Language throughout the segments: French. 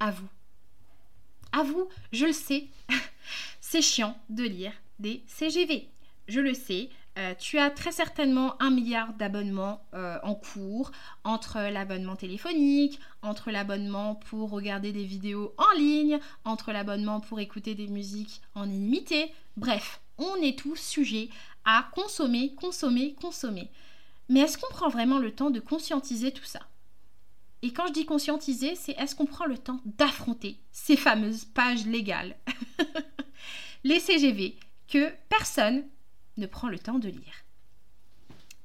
à vous. À vous, je le sais, c'est chiant de lire des CGV. Je le sais, euh, tu as très certainement un milliard d'abonnements euh, en cours, entre l'abonnement téléphonique, entre l'abonnement pour regarder des vidéos en ligne, entre l'abonnement pour écouter des musiques en illimité. Bref, on est tous sujets à consommer, consommer, consommer. Mais est-ce qu'on prend vraiment le temps de conscientiser tout ça? Et quand je dis conscientiser, c'est est-ce qu'on prend le temps d'affronter ces fameuses pages légales Les CGV que personne ne prend le temps de lire.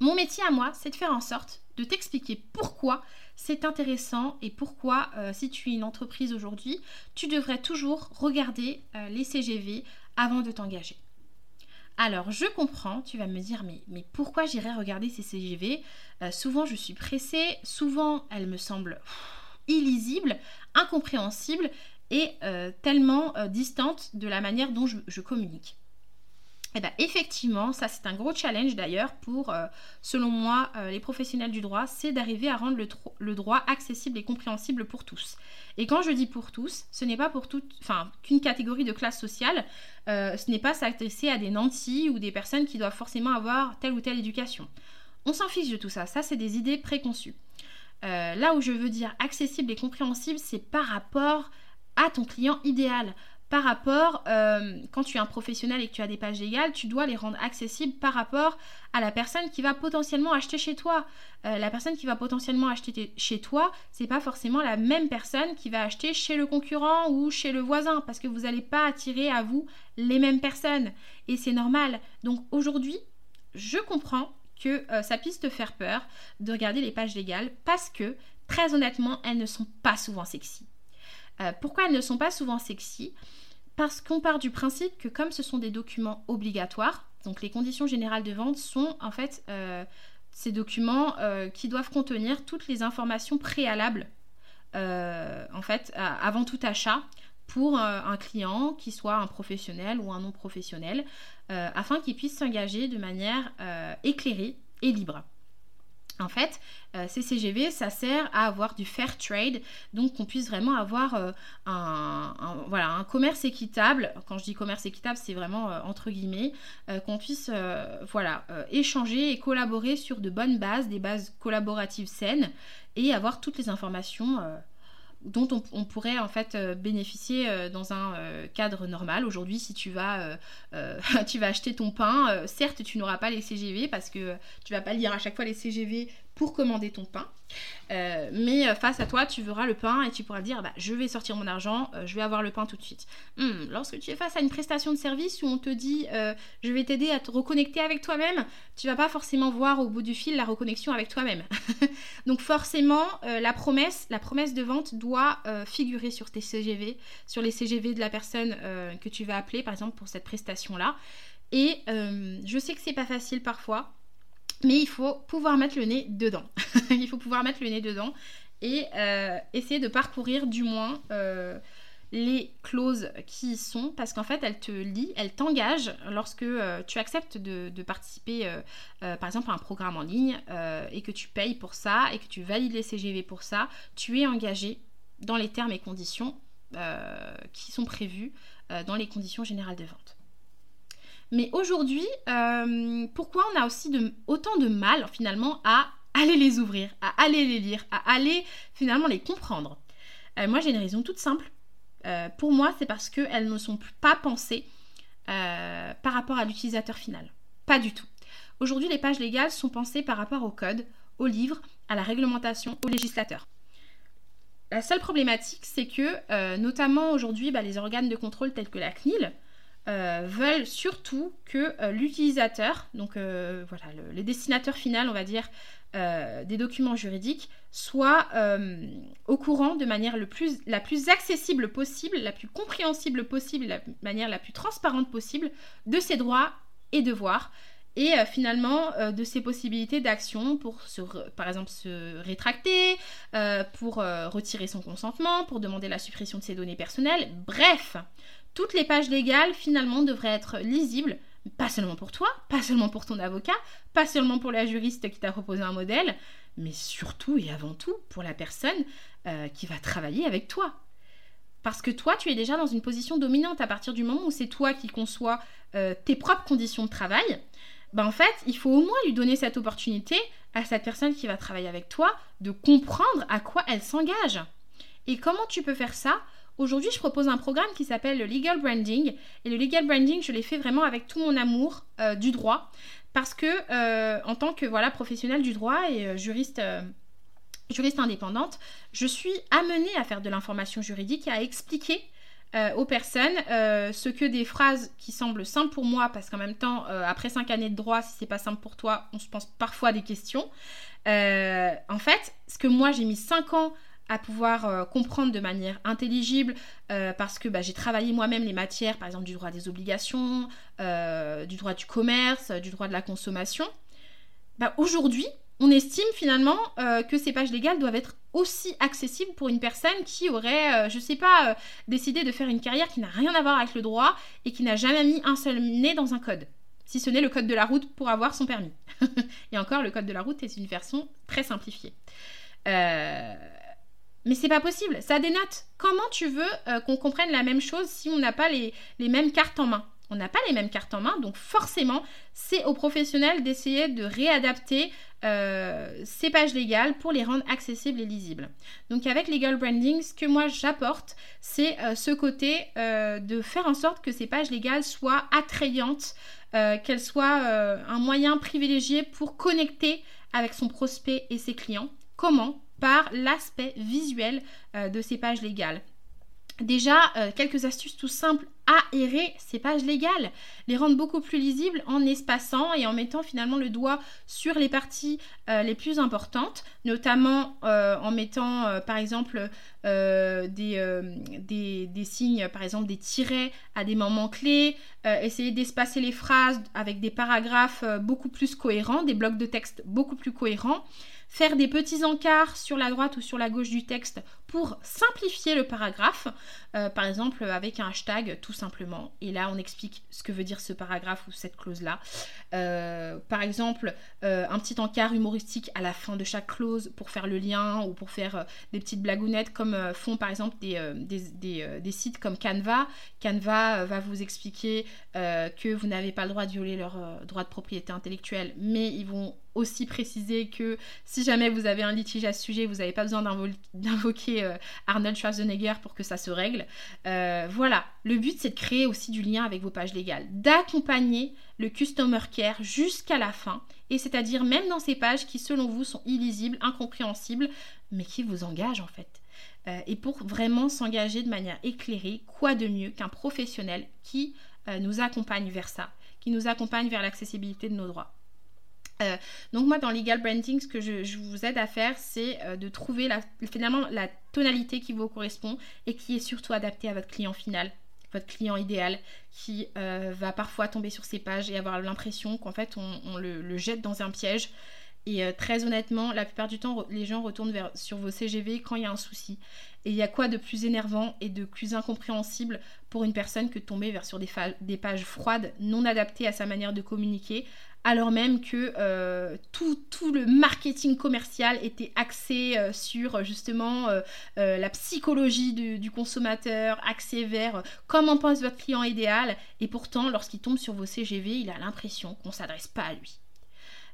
Mon métier à moi, c'est de faire en sorte de t'expliquer pourquoi c'est intéressant et pourquoi, euh, si tu es une entreprise aujourd'hui, tu devrais toujours regarder euh, les CGV avant de t'engager. Alors, je comprends, tu vas me dire, mais, pourquoi j'irais regarder ces CGV euh, Souvent, je suis pressée, souvent, elles me semblent illisibles, incompréhensibles et tellement distantes de la manière dont je communique. Eh bien, effectivement, ça c'est un gros challenge d'ailleurs pour, euh, selon moi, euh, les professionnels du droit, c'est d'arriver à rendre le, droit accessible et compréhensible pour tous. Et quand je dis pour tous, ce n'est pas pour toute, enfin, qu'une catégorie de classe sociale, euh, ce n'est pas s'adresser à des nantis ou des personnes qui doivent forcément avoir telle ou telle éducation. On s'en fiche de tout ça, ça c'est des idées préconçues. là où je veux dire accessible et compréhensible, c'est par rapport à ton client idéal, par rapport, euh, quand tu es un professionnel et que tu as des pages légales, tu dois les rendre accessibles par rapport à la personne qui va potentiellement acheter chez toi. Euh, la personne qui va potentiellement acheter chez toi, c'est pas forcément la même personne qui va acheter chez le concurrent ou chez le voisin, parce que vous n'allez pas attirer à vous les mêmes personnes. Et c'est normal. Donc aujourd'hui, je comprends que euh, ça puisse te faire peur de regarder les pages légales, parce que, très honnêtement, elles ne sont pas souvent sexy. Pourquoi elles ne sont pas souvent sexy? Parce qu'on part du principe que comme ce sont des documents obligatoires, donc les conditions générales de vente sont en fait euh, ces documents euh, qui doivent contenir toutes les informations préalables euh, en fait avant tout achat pour un client qui soit un professionnel ou un non professionnel afin qu'il puisse s'engager de manière éclairée et libre. En fait, euh, ces ça sert à avoir du fair trade, donc qu'on puisse vraiment avoir euh, un, commerce équitable. Quand je dis commerce équitable, c'est vraiment euh, entre guillemets, qu'on puisse voilà, échanger et collaborer sur de bonnes bases, des bases collaboratives saines, et avoir toutes les informations dont on, pourrait en fait euh, bénéficier euh, dans un euh, cadre normal. Aujourd'hui, si tu vas, tu vas acheter ton pain, certes, tu n'auras pas les CGV parce que tu vas pas lire à chaque fois les CGV pour commander ton pain. Euh, mais euh, face à toi, tu verras le pain et tu pourras dire bah, je vais sortir mon argent, euh, je vais avoir le pain tout de suite. Hmm, lorsque tu es face à une prestation de service où on te dit je vais t'aider à te reconnecter avec toi-même, tu vas pas forcément voir au bout du fil la reconnexion avec toi-même. Donc forcément, la promesse, la promesse de vente doit figurer sur tes CGV, sur les CGV de la personne que tu vas appeler par exemple pour cette prestation là. Et je sais que c'est pas facile parfois. Mais il faut pouvoir mettre le nez dedans. il faut pouvoir mettre le nez dedans et euh, essayer de parcourir du moins euh, les clauses qui y sont parce qu'en fait elles te lient, elles t'engagent lorsque euh, tu acceptes de, participer par exemple à un programme en ligne et que tu payes pour ça et que tu valides les CGV pour ça, tu es engagé dans les termes et conditions qui sont prévus dans les conditions générales de vente. Mais aujourd'hui, euh, pourquoi on a aussi autant de mal finalement à aller les ouvrir, à aller les lire, à aller finalement les comprendre? Euh, Moi j'ai une raison toute simple. Euh, pour moi, c'est parce qu'elles ne sont pas pensées par rapport à l'utilisateur final. Pas du tout. Aujourd'hui, les pages légales sont pensées par rapport au code, au livre, à la réglementation, au législateur. La seule problématique, c'est que, notamment aujourd'hui, bah, les organes de contrôle tels que la CNIL, euh, veulent surtout que euh, l'utilisateur, donc euh, voilà, le, le, destinateur final, on va dire, des documents juridiques, soit au courant de manière le plus, la plus accessible possible, la plus compréhensible possible, la manière la plus transparente possible de ses droits et devoirs et finalement de ses possibilités d'action pour se, par exemple se rétracter, pour retirer son consentement, pour demander la suppression de ses données personnelles, bref, toutes les pages légales finalement devraient être lisibles, pas seulement pour toi, pas seulement pour ton avocat, pas seulement pour la juriste qui t'a proposé un modèle, mais surtout et avant tout pour la personne euh, qui va travailler avec toi. Parce que toi, tu es déjà dans une position dominante à partir du moment où c'est toi qui conçois euh, tes propres conditions de travail. Ben en fait, il faut au moins lui donner cette opportunité à cette personne qui va travailler avec toi de comprendre à quoi elle s'engage. Et comment tu peux faire ça Aujourd'hui, je propose un programme qui s'appelle le Legal Branding. Et le Legal Branding, je l'ai fait vraiment avec tout mon amour euh, du droit. Parce que, euh, en tant que voilà, professionnelle du droit et euh, juriste, juriste indépendante, je suis amenée à faire de l'information juridique et à expliquer aux personnes ce que des phrases qui semblent simples pour moi, parce qu'en même temps, après cinq années de droit, si c'est pas simple pour toi, on se pense parfois des questions. en fait, ce que moi j'ai mis cinq ans à pouvoir euh, comprendre de manière intelligible euh, parce que bah, j'ai travaillé moi-même les matières, par exemple du droit des obligations, euh, du droit du commerce, du droit de la consommation. Bah, Aujourd'hui, on estime finalement que ces pages légales doivent être aussi accessibles pour une personne qui aurait, je ne sais pas, décidé de faire une carrière qui n'a rien à voir avec le droit et qui n'a jamais mis un seul nez dans un code si ce n'est le code de la route pour avoir son permis. et encore, le code de la route est une version très simplifiée. Mais c'est pas possible, ça dénote. Comment tu veux euh, qu'on comprenne la même chose si on n'a pas les, mêmes cartes en main? On n'a pas les mêmes cartes en main, donc forcément, c'est aux professionnels d'essayer de réadapter euh, ces pages légales pour les rendre accessibles et lisibles. Donc avec Legal Branding, ce que moi j'apporte, c'est euh, ce côté de faire en sorte que ces pages légales soient attrayantes, qu'elles soient un moyen privilégié pour connecter avec son prospect et ses clients. Comment? Par l'aspect visuel euh, de ces pages légales. Déjà, euh, quelques astuces tout simples. Aérer ces pages légales, les rendre beaucoup plus lisibles en espaçant et en mettant finalement le doigt sur les parties euh, les plus importantes, notamment en mettant par exemple des, des, des, signes, par exemple des tirets à des moments clés, essayer d'espacer les phrases avec des paragraphes beaucoup plus cohérents, des blocs de texte beaucoup plus cohérents faire des petits encarts sur la droite ou sur la gauche du texte pour simplifier le paragraphe, euh, par exemple avec un hashtag tout simplement. Et là, on explique ce que veut dire ce paragraphe ou cette clause-là. Euh, par exemple, euh, un petit encart humoristique à la fin de chaque clause pour faire le lien ou pour faire des petites blagounettes comme font par exemple des, des, sites comme Canva. Canva va vous expliquer que vous n'avez pas le droit de violer leur droit de propriété intellectuelle, mais ils vont aussi préciser que si jamais vous avez un litige à ce sujet, vous n'avez pas besoin d'invoquer euh, Arnold Schwarzenegger pour que ça se règle. Euh, voilà, le but c'est de créer aussi du lien avec vos pages légales, d'accompagner le customer care jusqu'à la fin, et c'est-à-dire même dans ces pages qui selon vous sont illisibles, incompréhensibles, mais qui vous engagent en fait. Euh, et pour vraiment s'engager de manière éclairée, quoi de mieux qu'un professionnel qui nous accompagne vers ça, qui nous accompagne vers l'accessibilité de nos droits. Euh, donc moi dans Legal Branding, ce que je, vous aide à faire, c'est euh, de trouver la, finalement la tonalité qui vous correspond et qui est surtout adaptée à votre client final, votre client idéal, qui euh, va parfois tomber sur ces pages et avoir l'impression qu'en fait on, le, jette dans un piège. Et très honnêtement, la plupart du temps, les gens retournent sur vos CGV quand il y a un souci. Et il y a quoi de plus énervant et de plus incompréhensible pour une personne que de tomber vers sur des pages froides, non adaptées à sa manière de communiquer, alors même que euh, tout, le marketing commercial était axé euh, sur justement euh, la psychologie du, consommateur, axé vers comment pense votre client idéal, et pourtant lorsqu'il tombe sur vos CGV, il a l'impression qu'on ne s'adresse pas à lui.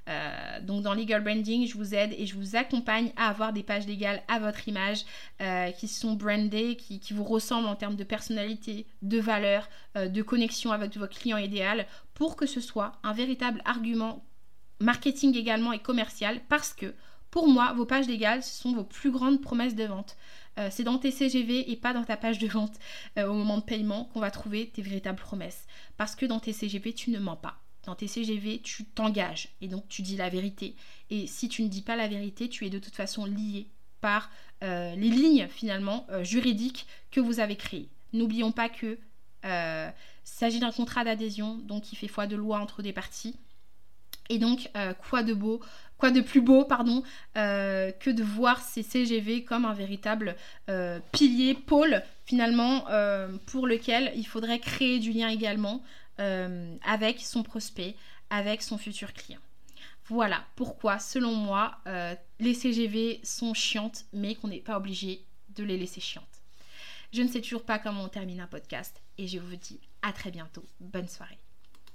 Euh, donc dans Legal Branding, je vous aide et je vous accompagne à avoir des pages légales à votre image euh, qui sont brandées, qui, vous ressemblent en termes de personnalité, de valeur, euh, de connexion avec votre client idéal pour que ce soit un véritable argument marketing également et commercial parce que pour moi, vos pages légales, ce sont vos plus grandes promesses de vente. c'est dans tes CGV et pas dans ta page de vente au moment de paiement qu'on va trouver tes véritables promesses. Parce que dans tes CGV, tu ne mens pas dans tes CGV, tu t'engages et donc tu dis la vérité. Et si tu ne dis pas la vérité, tu es de toute façon lié par euh, les lignes finalement euh, juridiques que vous avez créées. N'oublions pas que euh, s'agit d'un contrat d'adhésion, donc il fait foi de loi entre des parties. Et donc, quoi de beau, quoi de plus beau, pardon, que de voir ces CGV comme un véritable pilier, pôle, finalement, pour lequel il faudrait créer du lien également. Euh, avec son prospect, avec son futur client. Voilà pourquoi, selon moi, euh, les CGV sont chiantes, mais qu'on n'est pas obligé de les laisser chiantes. Je ne sais toujours pas comment on termine un podcast et je vous dis à très bientôt. Bonne soirée.